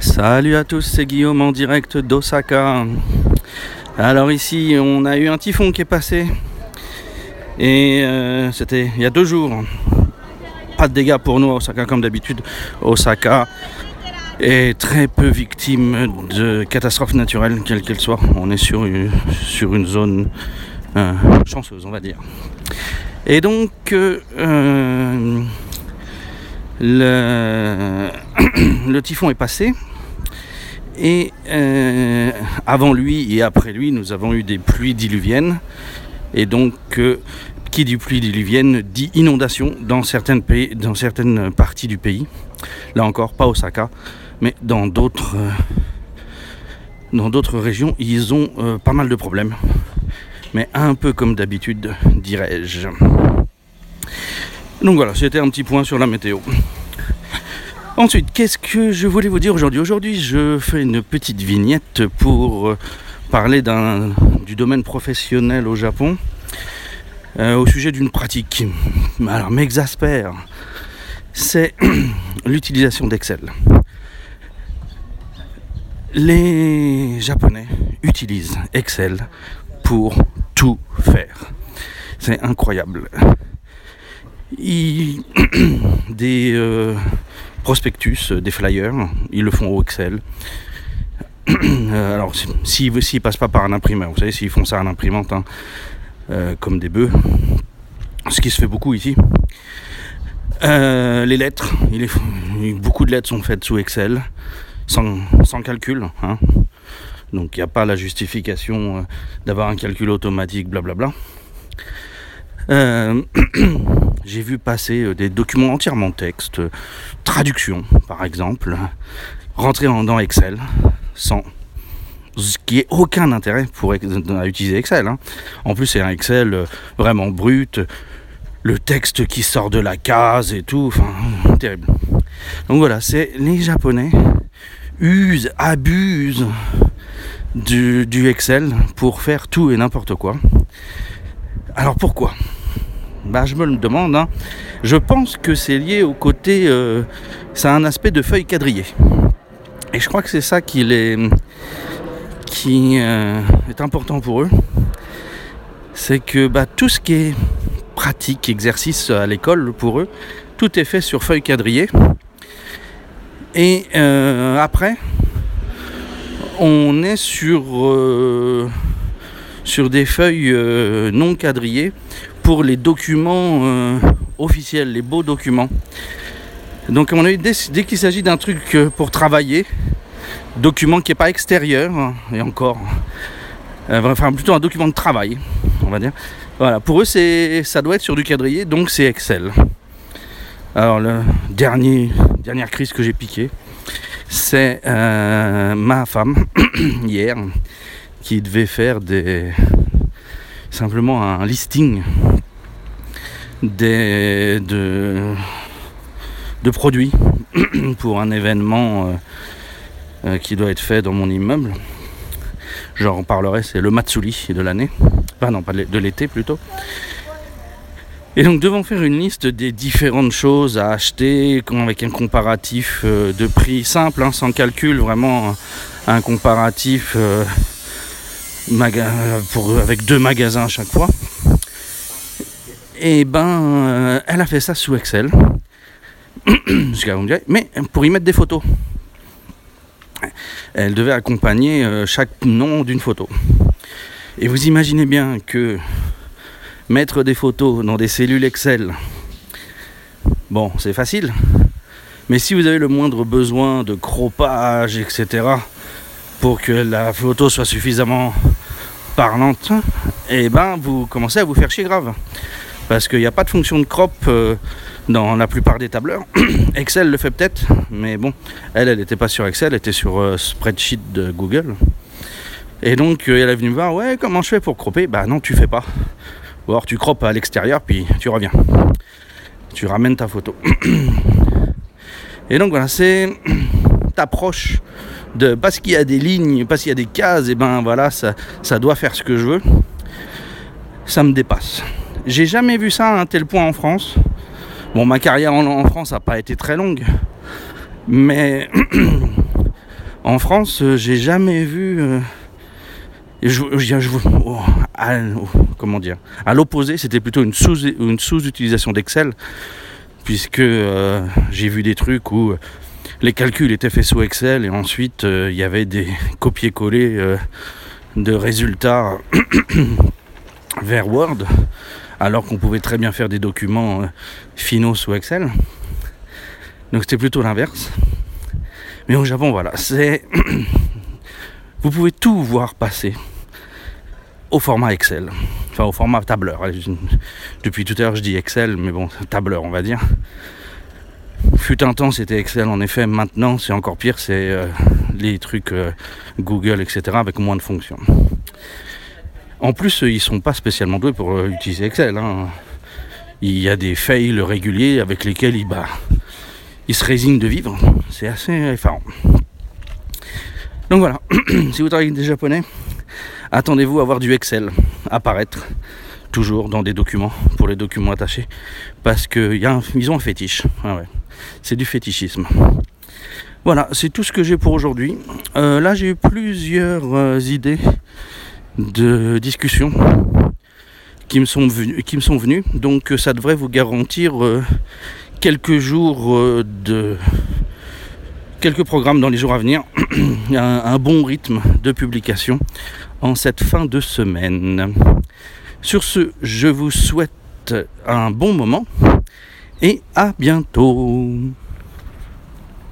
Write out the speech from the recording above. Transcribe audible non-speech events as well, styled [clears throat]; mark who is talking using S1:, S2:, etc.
S1: Salut à tous, c'est Guillaume en direct d'Osaka. Alors ici, on a eu un typhon qui est passé. Et euh, c'était il y a deux jours. Pas de dégâts pour nous à Osaka comme d'habitude. Osaka est très peu victime de catastrophes naturelles, quelles qu'elles soient. On est sur, une- zone euh, chanceuse, on va dire. Et donc, euh, [clears throat] le, typhon est passé. Et euh, avant lui et après lui, nous avons eu des pluies diluviennes. Et donc, euh, qui dit pluie diluvienne dit inondation dans certaines, pays, dans certaines parties du pays. Là encore, pas Osaka, mais dans d'autres, euh, régions, ils ont pas mal de problèmes. Mais un peu comme d'habitude, dirais-je. Donc voilà, c'était un petit point sur la météo. Ensuite, qu'est-ce que je voulais vous dire aujourd'hui? Aujourd'hui, je fais une petite vignette pour euh, parler du domaine professionnel au Japon euh, au sujet d'une pratique qui alors, m'exaspère. C'est [clears throat] l'utilisation d'Excel. Les Japonais utilisent Excel pour tout faire. C'est incroyable. [clears throat] Des euh, prospectus, euh, des flyers, ils le font au Excel. [clears throat] Euh, alors, si- s'ils s'ils passent pas par un imprimeur, vous savez, s'ils font ça à l'imprimante, hein, comme des bœufs, ce qui se fait beaucoup ici. Les lettres, beaucoup de lettres sont faites sous Excel, sans, calcul. hein. Donc il n'y a pas la justification d'avoir un calcul automatique, blablabla. Euh, [clears throat] J'ai vu passer euh, des documents entièrement texte, euh, traduction par exemple, rentrer en- dans Excel sans ce qui est aucun intérêt pour à utiliser Excel. hein. En plus c'est un Excel euh, vraiment brut, le texte qui sort de la case et tout, enfin terrible. Donc voilà, c'est les Japonais usent, abusent du Excel pour faire tout et n'importe quoi. Alors pourquoi? Bah je me le demande. hein. Je pense que c'est lié au côté, euh, ça a un aspect de feuille quadrillée. Et je crois que c'est ça qui les, qui euh, est important pour eux. C'est que bah, tout ce qui est pratique, exercice à l'école pour eux, tout est fait sur feuille quadrillée. Et euh, après, on est sur, sur des feuilles non quadrillées pour les documents euh, officiels, les beaux documents. Donc à mon avis, dès, dès qu'il s'agit d'un truc euh, pour travailler, document qui n'est pas extérieur, hein, et encore, euh, enfin plutôt un document de travail, on va dire. Voilà, pour eux, c'est, ça doit être sur du quadrillé, donc c'est Excel. Alors, la dernier, dernière crise que j'ai piquée, c'est ma femme, [coughs] hier, qui devait faire des, simplement un listing des, de, produits [clears throat] pour un événement euh, euh, qui doit être fait dans mon immeuble. J'en parlerai, c'est le Matsuri de l'année. Enfin non, pas de l'é- de l'été plutôt. Et donc devant faire une liste des différentes choses à acheter, avec un comparatif euh, de prix simple, hein, sans calcul, vraiment un, comparatif pour, avec deux magasins à chaque fois. Et ben, euh, elle a fait ça sous Excel. [coughs] Mais pour y mettre des photos. Elle devait accompagner euh, chaque nom d'une photo. Et vous imaginez bien que mettre des photos dans des cellules Excel, bon, c'est facile. Mais si vous avez le moindre besoin de croppage, etc., pour que la photo soit suffisamment parlante, et ben vous commencez à vous faire chier grave. Parce qu'il n'y a pas de fonction de crop euh, dans la plupart des tableurs. [clears throat] Excel le fait peut-être, mais bon, elle, elle n'était pas sur Excel, elle était sur euh, spreadsheet de Google. Et donc, euh, elle est venue me voir, ouais, comment je fais pour cropper? Bah non, tu fais pas. Ou alors tu croppes à l'extérieur, puis tu reviens. Tu ramènes ta photo. [clears throat] Et donc voilà, c'est [clears throat] t'approches de parce qu'il y a des lignes, parce qu'il y a des cases, et ben voilà, ça, ça doit faire ce que je veux. Ça me dépasse. J'ai jamais vu ça à un tel point en France. Bon, ma carrière en, France n'a pas été très longue, mais [clears throat] En France, euh, j'ai jamais vu. euh, je, oh, oh, comment dire À l'opposé, c'était plutôt une sous une sous-utilisation d'Excel, puisque euh, j'ai vu des trucs où les calculs étaient faits sous Excel et ensuite il y avait des [laughs] copier-coller de résultats [clears throat] vers Word, alors qu'on pouvait très bien faire des documents euh, finaux sous Excel. Donc c'était plutôt l'inverse. Mais au Japon, voilà, c'est. [coughs] Vous pouvez tout voir passer au format Excel. Enfin, au format tableur. Depuis tout à l'heure, je dis Excel, mais bon, tableur, on va dire. Fut un temps, c'était Excel, en effet. Maintenant, c'est encore pire, c'est euh, les trucs euh, Google, etc., avec moins de fonctions. En plus, euh, ils sont pas spécialement doués pour euh, utiliser Excel. hein. Il y a des fails réguliers avec lesquels ils, bah, ils se résignent de vivre. C'est assez effarant. Donc voilà, [clears throat] si vous travaillez avec des japonais, attendez-vous à voir du Excel apparaître toujours dans des documents, pour les documents attachés, parce qu'ils ont un fétiche. Ah. C'est du fétichisme. Voilà, c'est tout ce que j'ai pour aujourd'hui. Euh, là, j'ai eu plusieurs idées de discussion qui me sont venues, qui me sont donc euh, ça devrait vous garantir euh, quelques jours euh, de quelques programmes dans les jours à venir, [clears throat] un bon rythme de publication en cette fin de semaine. Sur ce, je vous souhaite un bon moment et à bientôt.